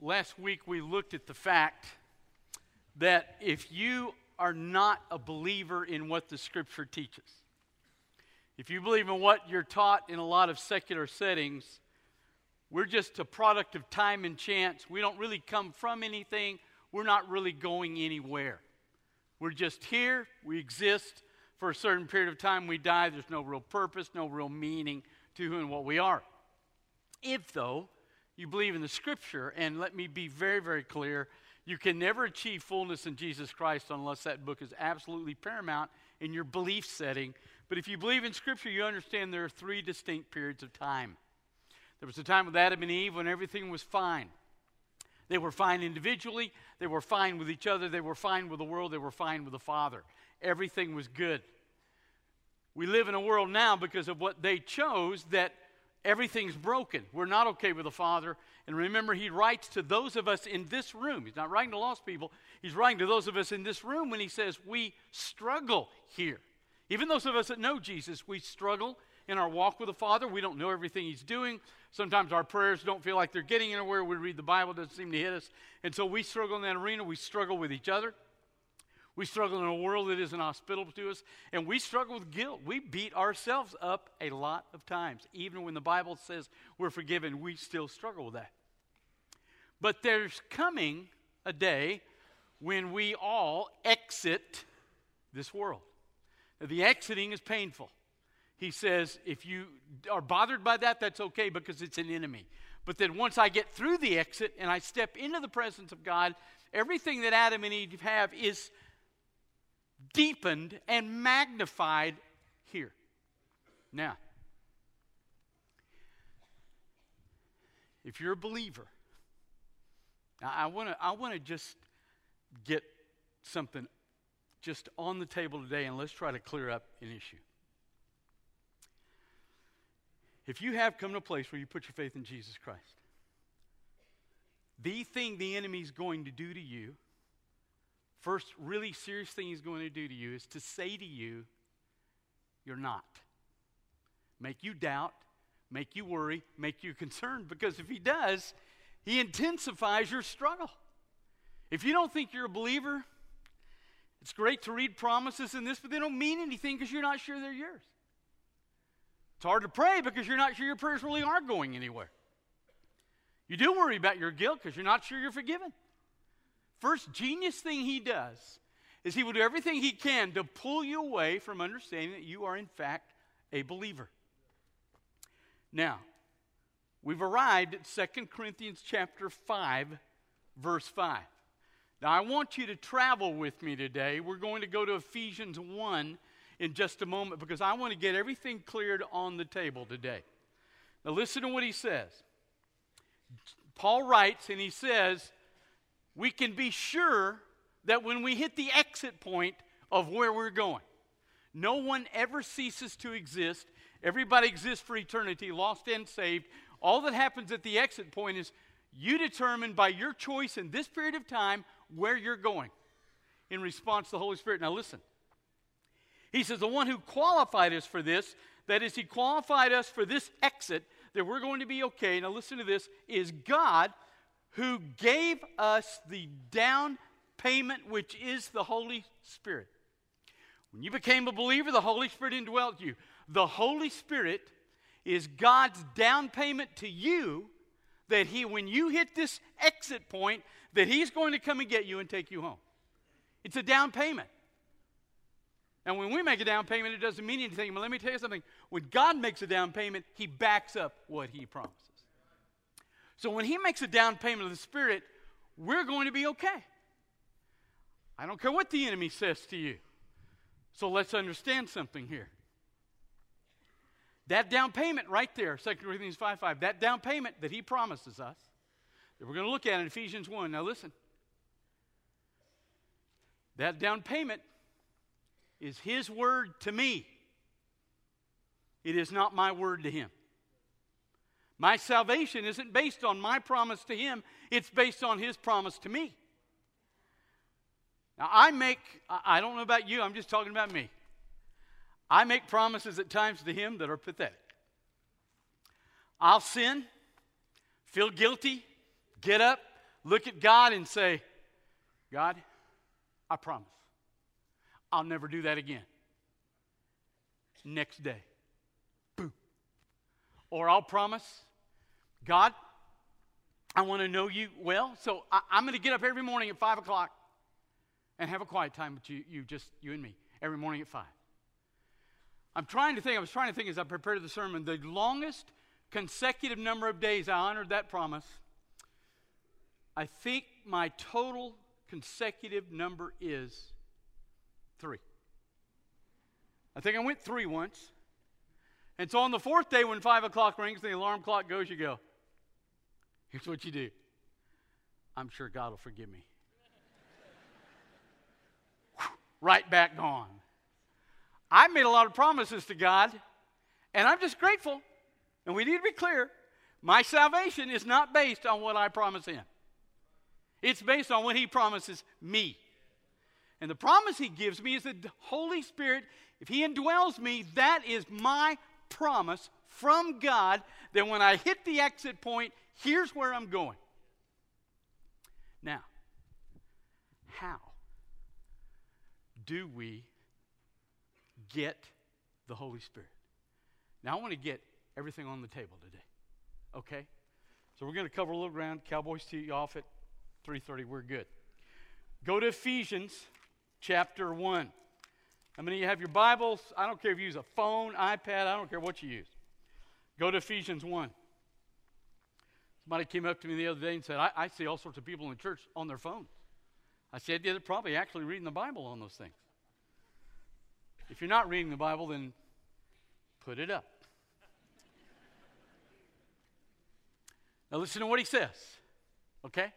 last week we looked at the fact that if you are not a believer in what the Scripture teaches, if you believe in what you're taught in a lot of secular settings, we're just a product of time and chance. We don't really come from anything. We're not really going anywhere. We're just here. We exist for a certain period of time. We die. There's no real purpose, no real meaning to who and what we are. If, though, you believe in the Scripture, and let me be very, very clear, you can never achieve fullness in Jesus Christ unless that book is absolutely paramount in your belief setting. But if you believe in Scripture, you understand there are three distinct periods of time. There was a time with Adam and Eve when everything was fine. They were fine individually, they were fine with each other, they were fine with the world, they were fine with the Father. Everything was good. We live in a world now because of what they chose that everything's broken. We're not okay with the Father. And remember, he writes to those of us in this room. He's not writing to lost people, he's writing to those of us in this room when he says, We struggle here. Even those of us that know Jesus, we struggle in our walk with the Father. We don't know everything he's doing. Sometimes our prayers don't feel like they're getting anywhere. We read the Bible, doesn't seem to hit us. And so we struggle in that arena. We struggle with each other. We struggle in a world that isn't hospitable to us, and we struggle with guilt. We beat ourselves up a lot of times. Even when the Bible says we're forgiven, we still struggle with that. But there's coming a day when we all exit this world. Now, the exiting is painful. He says, if you are bothered by that, that's okay because it's an enemy. But then once I get through the exit and I step into the presence of God, everything that Adam and Eve have is deepened and magnified here. Now, if you're a believer, I want to I want to just get something just on the table today and let's try to clear up an issue. If you have come to a place where you put your faith in Jesus Christ, the thing the enemy's going to do to you first really serious thing he's going to do to you is to say to you, You're not. Make you doubt, make you worry, make you concerned, because if he does, he intensifies your struggle. If you don't think you're a believer, it's great to read promises in this, but they don't mean anything because you're not sure they're yours. It's hard to pray because you're not sure your prayers really are going anywhere. You do worry about your guilt because you're not sure you're forgiven. First genius thing he does is he will do everything he can to pull you away from understanding that you are, in fact, a believer. Now, we've arrived at 2 Corinthians chapter 5, verse 5. Now, I want you to travel with me today. We're going to go to Ephesians 1 in just a moment because I want to get everything cleared on the table today. Now, listen to what he says. Paul writes, and he says, we can be sure that when we hit the exit point of where we're going, no one ever ceases to exist. Everybody exists for eternity, lost and saved. All that happens at the exit point is you determine by your choice in this period of time where you're going in response to the Holy Spirit. Now, listen. He says, The one who qualified us for this, that is, He qualified us for this exit, that we're going to be okay. Now, listen to this, is God who gave us the down payment, which is the Holy Spirit. When you became a believer, the Holy Spirit indwelt you. The Holy Spirit is God's down payment to you that he when you hit this exit point that he's going to come and get you and take you home. It's a down payment. And when we make a down payment, it doesn't mean anything. But let me tell you something. When God makes a down payment, he backs up what he promised. So when he makes a down payment of the Spirit, we're going to be okay. I don't care what the enemy says to you. So let's understand something here. That down payment right there, 2 Corinthians 5 5, that down payment that he promises us, that we're going to look at in Ephesians 1. Now listen. That down payment is his word to me. It is not my word to him. My salvation isn't based on my promise to him, it's based on his promise to me. Now, I make, I don't know about you, I'm just talking about me. I make promises at times to him that are pathetic. I'll sin, feel guilty, get up, look at God and say, God, I promise, I'll never do that again. Next day, boom. Or I'll promise, God, I want to know you well, so I, am going to get up every morning at 5 o'clock and have a quiet time with you, you, just you and me, every morning at 5. I'm trying to think, I was trying to think as I prepared the sermon, the longest consecutive number of days I honored that promise. I think my total consecutive number is three. I think I went three once. And so on the fourth day, when five o'clock rings and the alarm clock goes, you go, here's what you do. I'm sure God will forgive me. right back gone. I made a lot of promises to God, and I'm just grateful. And we need to be clear my salvation is not based on what I promise Him, it's based on what He promises me. And the promise He gives me is that the Holy Spirit, if He indwells me, that is my promise from God that when I hit the exit point, here's where I'm going. Now, how do we get the Holy Spirit. Now, I want to get everything on the table today. Okay? So we're going to cover a little ground. Cowboys tee off at 3:30. We're good. Go to Ephesians chapter 1. How many of you have your Bibles? I don't care if you use a phone, iPad, I don't care what you use. Go to Ephesians 1. Somebody came up to me the other day and said, I, I see all sorts of people in church on their phones. I said, yeah, they're probably actually reading the Bible on those things. If you're not reading the Bible, then put it up. Now, listen to what he says, okay?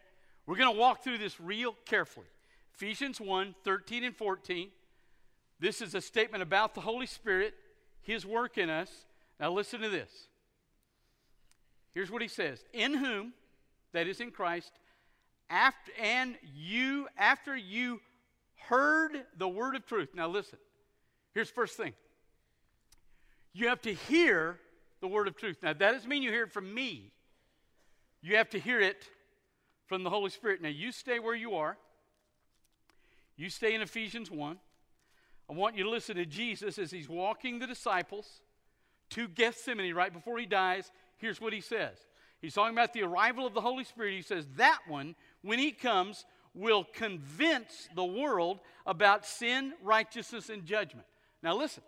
We're going to walk through this real carefully. Ephesians 1 13 and 14. This is a statement about the Holy Spirit, his work in us. Now, listen to this. Here's what he says In whom, that is in Christ, after, and you, after you heard the word of truth. Now, listen. Here's the first thing you have to hear the word of truth. Now, that doesn't mean you hear it from me, you have to hear it from the Holy Spirit. Now, you stay where you are, you stay in Ephesians 1. I want you to listen to Jesus as he's walking the disciples to Gethsemane right before he dies. Here's what he says. He's talking about the arrival of the Holy Spirit. He says, That one, when he comes, will convince the world about sin, righteousness, and judgment. Now, listen.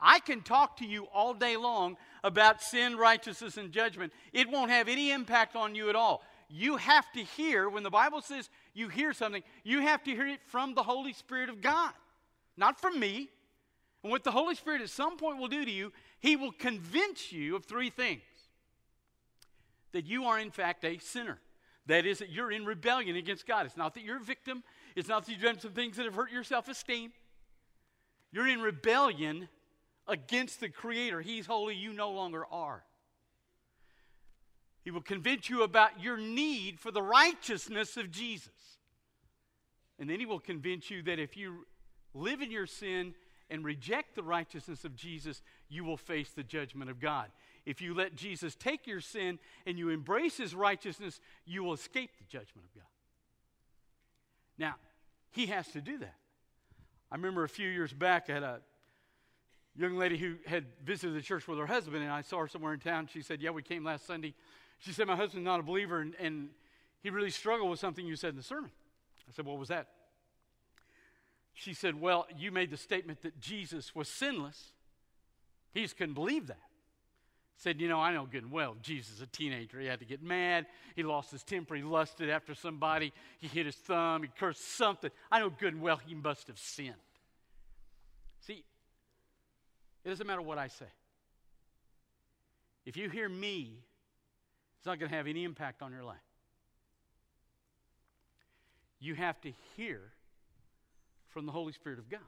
I can talk to you all day long about sin, righteousness, and judgment. It won't have any impact on you at all. You have to hear, when the Bible says you hear something, you have to hear it from the Holy Spirit of God, not from me. And what the Holy Spirit at some point will do to you, He will convince you of three things that you are, in fact, a sinner. That is, that you're in rebellion against God. It's not that you're a victim, it's not that you've done some things that have hurt your self esteem. You're in rebellion against the Creator. He's holy, you no longer are. He will convince you about your need for the righteousness of Jesus. And then he will convince you that if you live in your sin and reject the righteousness of Jesus, you will face the judgment of God. If you let Jesus take your sin and you embrace his righteousness, you will escape the judgment of God. Now, he has to do that. I remember a few years back, I had a young lady who had visited the church with her husband, and I saw her somewhere in town. She said, Yeah, we came last Sunday. She said, My husband's not a believer, and, and he really struggled with something you said in the sermon. I said, What was that? She said, Well, you made the statement that Jesus was sinless. He just couldn't believe that. Said, You know, I know good and well, Jesus, a teenager, he had to get mad. He lost his temper. He lusted after somebody. He hit his thumb. He cursed something. I know good and well he must have sinned. See, it doesn't matter what I say. If you hear me, it's not going to have any impact on your life. You have to hear from the Holy Spirit of God.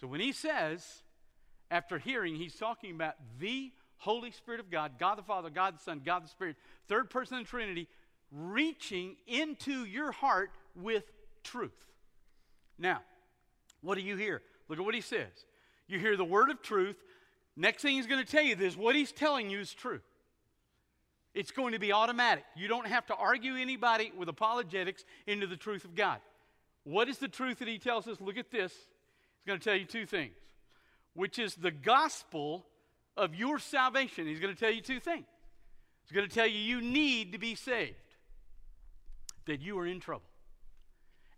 So when he says, after hearing, he's talking about the Holy Spirit of God, God the Father, God the Son, God the Spirit, third person of the Trinity, reaching into your heart with truth. Now, what do you hear? Look at what he says. You hear the word of truth. Next thing he's going to tell you is what he's telling you is true. It's going to be automatic. You don't have to argue anybody with apologetics into the truth of God. What is the truth that he tells us? Look at this. He's going to tell you two things, which is the gospel of your salvation. He's going to tell you two things. He's going to tell you you need to be saved, that you are in trouble.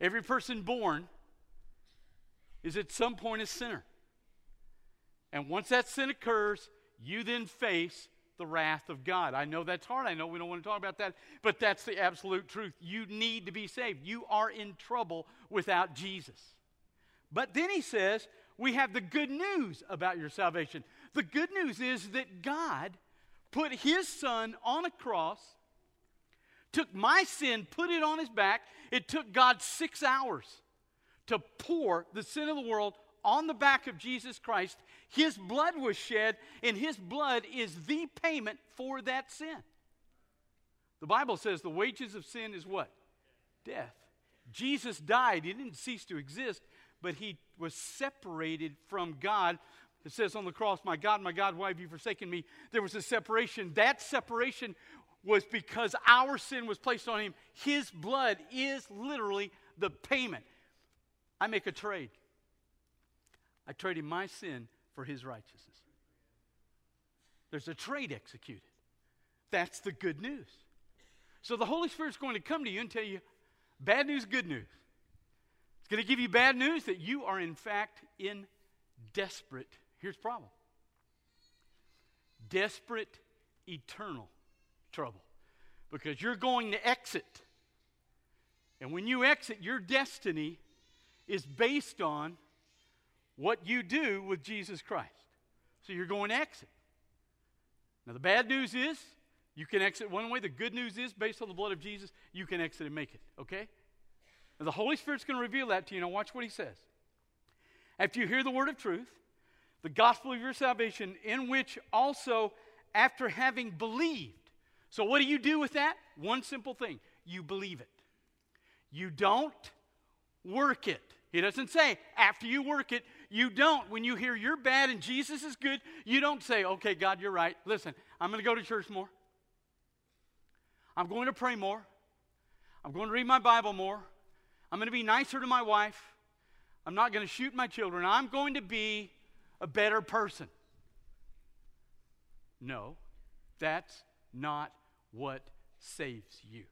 Every person born is at some point a sinner. And once that sin occurs, you then face the wrath of God. I know that's hard. I know we don't want to talk about that, but that's the absolute truth. You need to be saved. You are in trouble without Jesus. But then he says, we have the good news about your salvation. The good news is that God put his son on a cross, took my sin, put it on his back. It took God six hours to pour the sin of the world on the back of Jesus Christ. His blood was shed, and his blood is the payment for that sin. The Bible says the wages of sin is what? Death. Jesus died. He didn't cease to exist, but he was separated from God. It says on the cross, My God, my God, why have you forsaken me? There was a separation. That separation was because our sin was placed on him. His blood is literally the payment. I make a trade. I traded my sin for his righteousness. There's a trade executed. That's the good news. So the Holy Spirit's going to come to you and tell you bad news, good news. It's going to give you bad news that you are, in fact, in desperate, here's the problem desperate, eternal trouble. Because you're going to exit. And when you exit, your destiny is based on what you do with Jesus Christ. So you're going to exit. Now, the bad news is you can exit one way. The good news is, based on the blood of Jesus, you can exit and make it, okay? Now, the Holy Spirit's going to reveal that to you. Now, watch what he says. After you hear the word of truth, the gospel of your salvation, in which also, after having believed, so what do you do with that? One simple thing you believe it. You don't work it. He doesn't say after you work it, you don't. When you hear you're bad and Jesus is good, you don't say, okay, God, you're right. Listen, I'm going to go to church more. I'm going to pray more. I'm going to read my Bible more. I'm going to be nicer to my wife. I'm not going to shoot my children. I'm going to be a better person. No, that's not what saves you.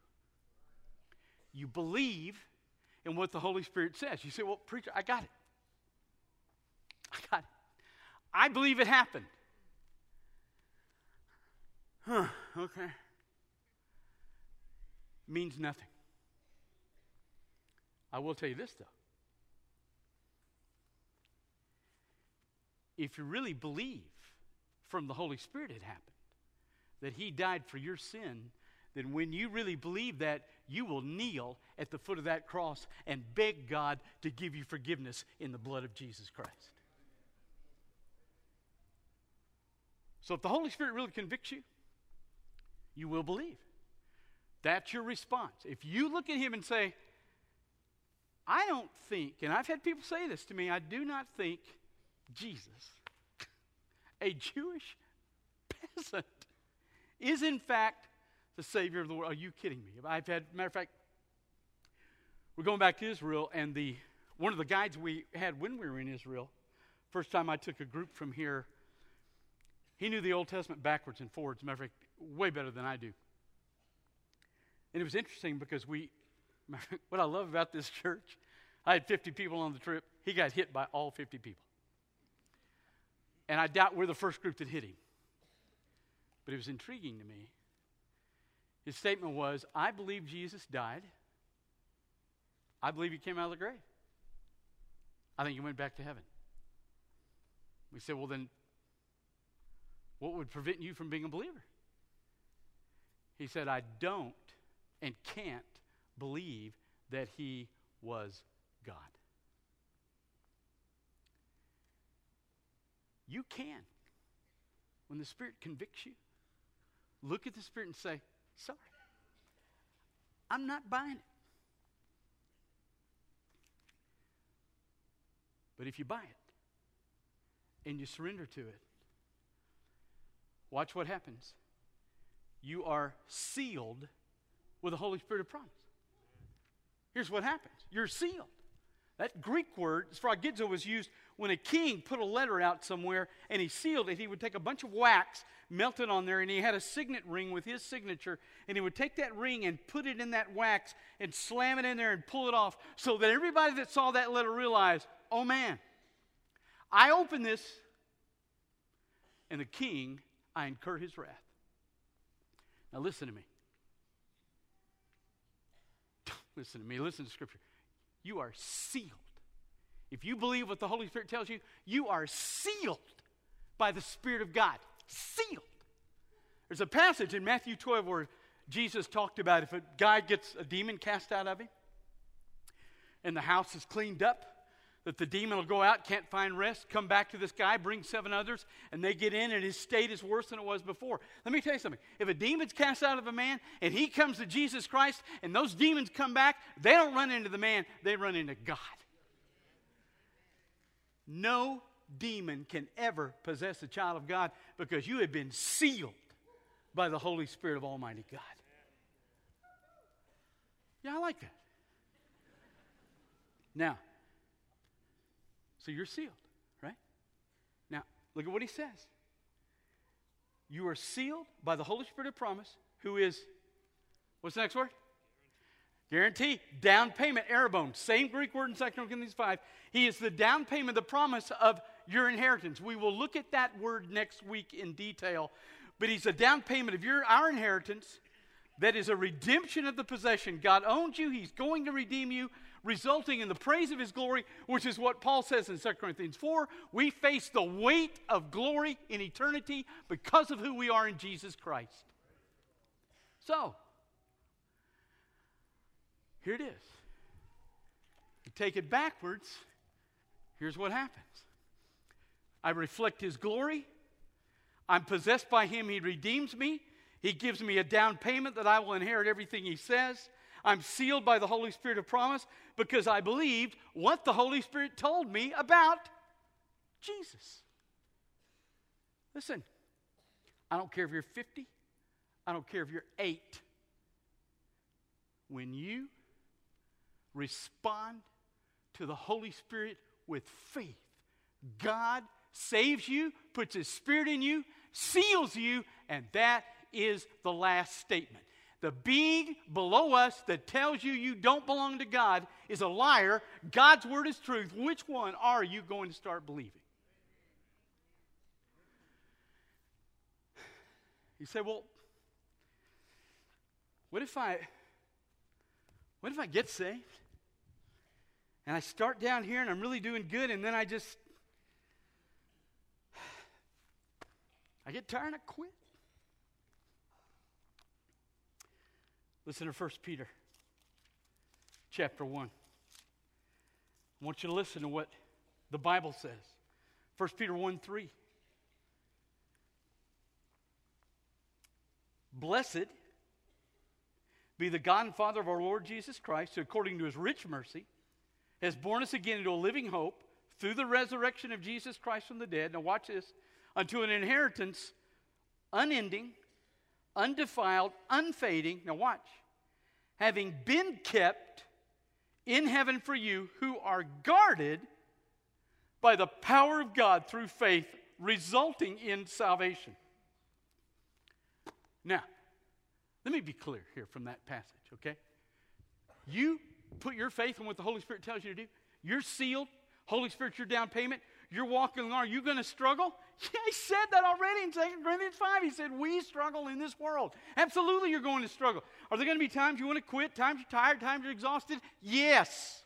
You believe in what the Holy Spirit says. You say, Well, preacher, I got it. I got it. I believe it happened. Huh, okay. Means nothing. I will tell you this, though. If you really believe from the Holy Spirit it happened, that He died for your sin, then when you really believe that, you will kneel at the foot of that cross and beg God to give you forgiveness in the blood of Jesus Christ. So if the Holy Spirit really convicts you, you will believe. That's your response. If you look at Him and say, I don't think, and I've had people say this to me, I do not think Jesus, a Jewish peasant, is in fact the Savior of the world. Are you kidding me? I've had, matter of fact, we're going back to Israel, and the one of the guides we had when we were in Israel, first time I took a group from here, he knew the Old Testament backwards and forwards, matter of fact, way better than I do. And it was interesting because we, what I love about this church, I had 50 people on the trip. He got hit by all 50 people. And I doubt we're the first group that hit him. But it was intriguing to me his statement was, I believe Jesus died. I believe he came out of the grave. I think he went back to heaven. We said, well, then, what would prevent you from being a believer? He said, I don't and can't believe that he was God. You can. When the Spirit convicts you, look at the Spirit and say, Sorry. I'm not buying it. But if you buy it and you surrender to it, watch what happens. you are sealed with the Holy Spirit of promise. Here's what happens you're sealed. That Greek word, sphragizo, was used when a king put a letter out somewhere and he sealed it. He would take a bunch of wax, melt it on there, and he had a signet ring with his signature. And he would take that ring and put it in that wax and slam it in there and pull it off so that everybody that saw that letter realized, oh man, I opened this, and the king, I incur his wrath. Now listen to me. Listen to me. Listen to Scripture. You are sealed. If you believe what the Holy Spirit tells you, you are sealed by the Spirit of God. Sealed. There's a passage in Matthew 12 where Jesus talked about if a guy gets a demon cast out of him and the house is cleaned up, that the demon will go out, can't find rest, come back to this guy, bring seven others, and they get in, and his state is worse than it was before. Let me tell you something. If a demon's cast out of a man and he comes to Jesus Christ and those demons come back, they don't run into the man, they run into God. No demon can ever possess a child of God because you have been sealed by the Holy Spirit of Almighty God. Yeah, I like that. Now, so you're sealed, right? Now, look at what he says. You are sealed by the Holy Spirit of promise, who is, what's the next word? Guarantee, down payment, arrabon, same Greek word in 2 Corinthians 5. He is the down payment, the promise of your inheritance. We will look at that word next week in detail. But he's a down payment of your our inheritance that is a redemption of the possession. God owns you, he's going to redeem you resulting in the praise of his glory, which is what Paul says in 2 Corinthians 4. We face the weight of glory in eternity because of who we are in Jesus Christ. So, here it is. You take it backwards, here's what happens I reflect his glory. I'm possessed by him. He redeems me. He gives me a down payment that I will inherit everything he says. I'm sealed by the Holy Spirit of promise because I believed what the Holy Spirit told me about Jesus. Listen, I don't care if you're 50, I don't care if you're 8. When you respond to the Holy Spirit with faith, God saves you, puts His Spirit in you, seals you, and that is the last statement. The being below us that tells you you don't belong to God is a liar. God's word is truth. Which one are you going to start believing? You say, well, what if I what if I get saved? And I start down here and I'm really doing good and then I just I get tired and I quit. Listen to 1 Peter chapter 1. I want you to listen to what the Bible says. 1 Peter 1 3. Blessed be the God and Father of our Lord Jesus Christ, who according to his rich mercy has born us again into a living hope through the resurrection of Jesus Christ from the dead. Now, watch this unto an inheritance unending undefiled, unfading. Now, watch. Having been kept in heaven for you, who are guarded by the power of God through faith, resulting in salvation. Now, let me be clear here from that passage, okay? You put your faith in what the Holy Spirit tells you to do. You're sealed. Holy Spirit, your down payment. You're walking along. Are you going to struggle? Yeah, he said that already in 2 Corinthians 5. He said, We struggle in this world. Absolutely, you're going to struggle. Are there going to be times you want to quit, times you're tired, times you're exhausted? Yes.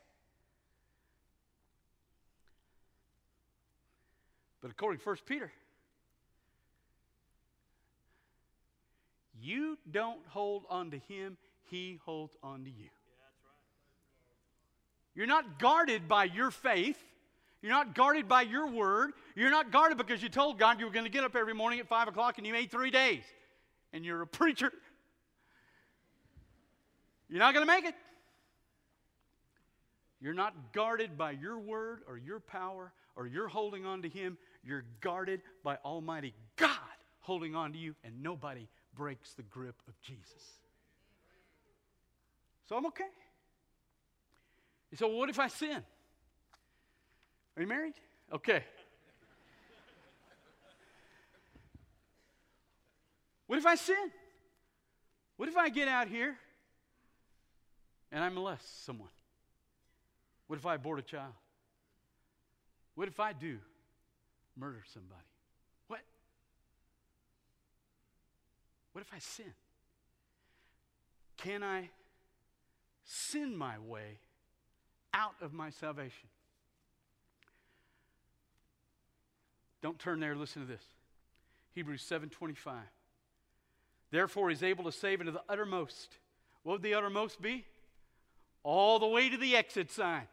But according to 1 Peter, you don't hold on to him, he holds on to you. Yeah, right. You're not guarded by your faith. You're not guarded by your word. You're not guarded because you told God you were going to get up every morning at 5 o'clock and you made three days. And you're a preacher. You're not going to make it. You're not guarded by your word or your power or you're holding on to Him. You're guarded by Almighty God holding on to you and nobody breaks the grip of Jesus. So I'm okay. You say, well, what if I sin? Are you married? Okay. what if I sin? What if I get out here and I molest someone? What if I abort a child? What if I do murder somebody? What? What if I sin? Can I sin my way out of my salvation? Don't turn there, listen to this. Hebrews 7:25. Therefore he's able to save into the uttermost. What would the uttermost be? All the way to the exit sign.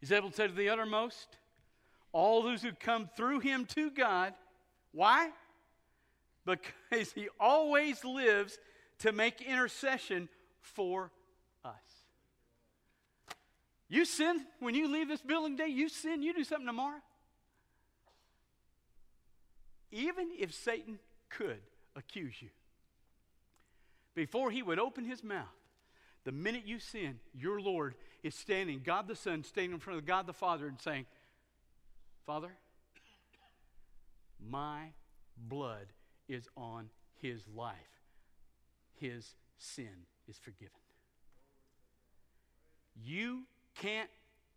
He's able to say to the uttermost all those who come through him to God. Why? Because he always lives to make intercession for us. You sin when you leave this building today, you sin, you do something tomorrow. Even if Satan could accuse you, before he would open his mouth, the minute you sin, your Lord is standing, God the Son standing in front of God the Father and saying, Father, my blood is on his life. His sin is forgiven. You can't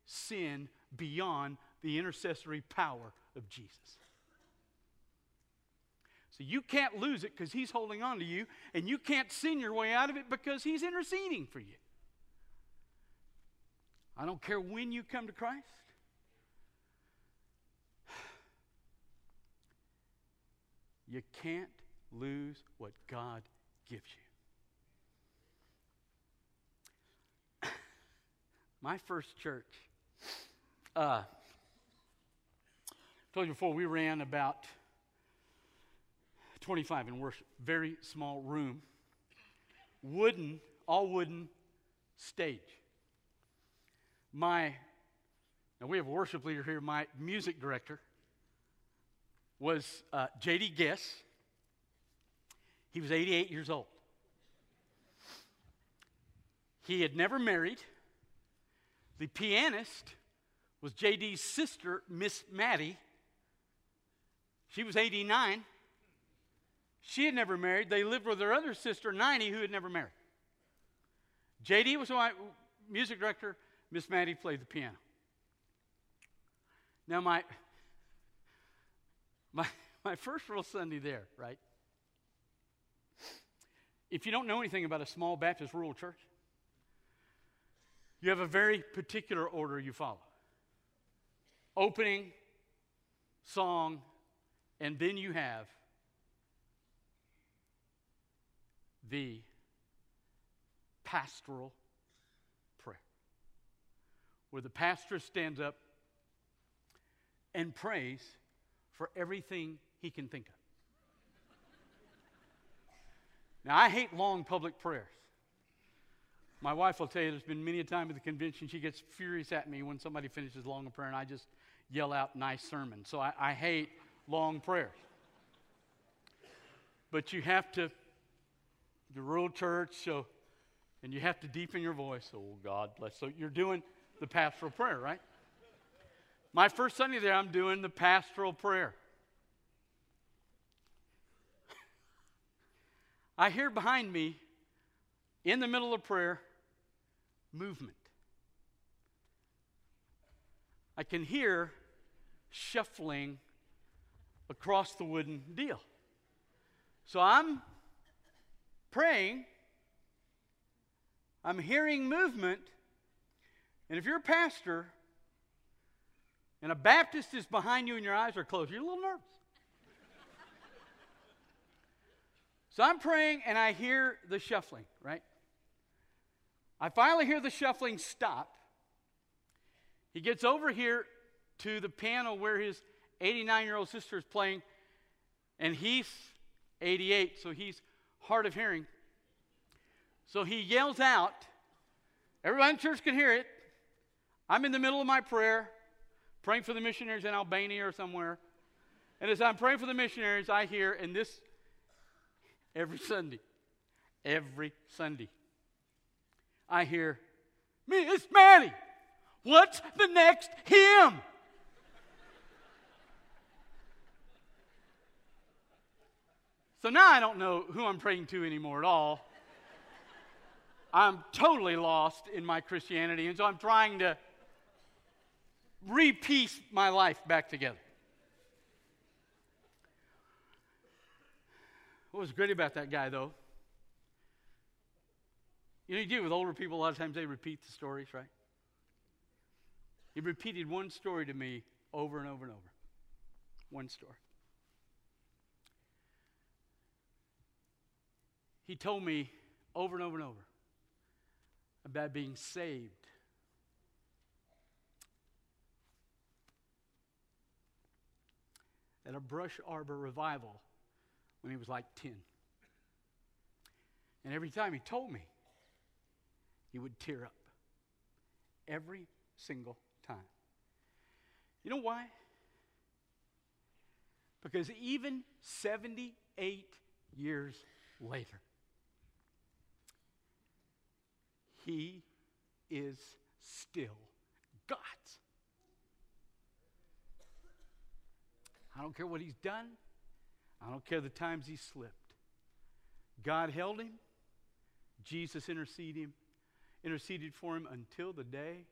sin beyond the intercessory power of Jesus. So you can't lose it because he's holding on to you, and you can't sin your way out of it because he's interceding for you. I don't care when you come to Christ. You can't lose what God gives you. My first church, uh, told you before, we ran about 25 in worship. Very small room. Wooden, all wooden stage. My, now we have a worship leader here, my music director was uh, J.D. Guess. He was 88 years old. He had never married. The pianist was J.D.'s sister, Miss Maddie. She was 89. She had never married. They lived with their other sister, 90, who had never married. JD was my music director. Miss Maddie played the piano. Now, my, my, my first real Sunday there, right? If you don't know anything about a small Baptist rural church, you have a very particular order you follow opening, song, and then you have the pastoral prayer, where the pastor stands up and prays for everything he can think of. Now, I hate long public prayers. My wife will tell you there's been many a time at the convention she gets furious at me when somebody finishes long a prayer and I just yell out nice sermon. So I, I hate long prayers. But you have to the rural church, so, and you have to deepen your voice. Oh, God bless. So you're doing the pastoral prayer, right? My first Sunday there, I'm doing the pastoral prayer. I hear behind me, in the middle of prayer, movement. I can hear shuffling across the wooden deal. So I'm praying, I'm hearing movement, and if you're a pastor and a Baptist is behind you and your eyes are closed, you're a little nervous. so I'm praying and I hear the shuffling, right? I finally hear the shuffling stop. He gets over here to the panel where his 89 year old sister is playing, and he's 88, so he's hard of hearing. So he yells out. everyone in church can hear it. I'm in the middle of my prayer, praying for the missionaries in Albania or somewhere. And as I'm praying for the missionaries, I hear, and this every Sunday, every Sunday, I hear, Miss Manny, what's the next hymn? So now I don't know who I'm praying to anymore at all. I'm totally lost in my Christianity, and so I'm trying to repiece my life back together. What was great about that guy, though? You know, you do with older people, a lot of times they repeat the stories, right? He repeated one story to me over and over and over. One story. He told me over and over and over about being saved. At a brush arbor revival when he was like 10. And every time he told me, he would tear up. Every single time. You know why? Because even 78 years later, he is still God. I don't care what he's done. I don't care the times he slipped. God held him. Jesus interceded him, interceded for him until the day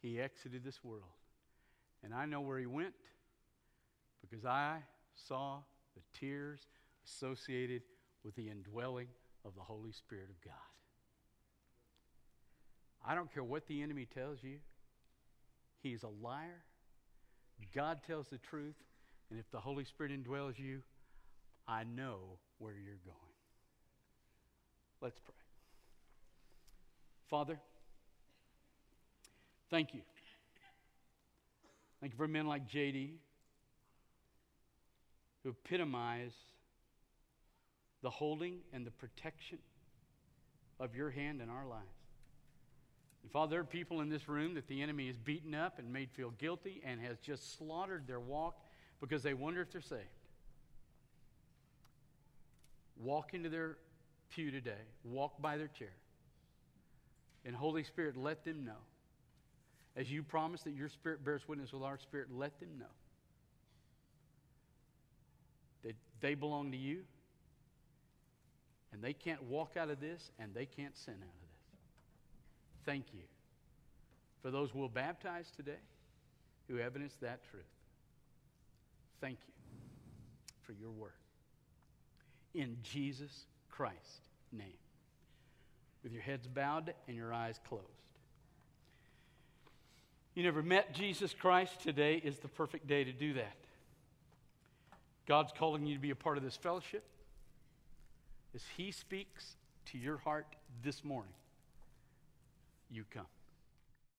he exited this world. And I know where he went because I saw the tears associated with the indwelling of the Holy Spirit of God. I don't care what the enemy tells you, he's a liar. God tells the truth, and if the Holy Spirit indwells you, I know where you're going. Let's pray. Father, thank you. Thank you for men like JD who epitomize the holding and the protection of your hand in our lives. And Father, there are people in this room that the enemy has beaten up and made feel guilty and has just slaughtered their walk because they wonder if they're saved. Walk into their pew today, walk by their chair, and Holy Spirit, let them know. As you promise that your spirit bears witness with our spirit, let them know that they belong to you and they can't walk out of this and they can't sin out of this. Thank you for those we'll baptize today who evidence that truth. Thank you for your word. In Jesus Christ's name. With your heads bowed and your eyes closed. You never met Jesus Christ, today is the perfect day to do that. God's calling you to be a part of this fellowship as He speaks to your heart this morning you come.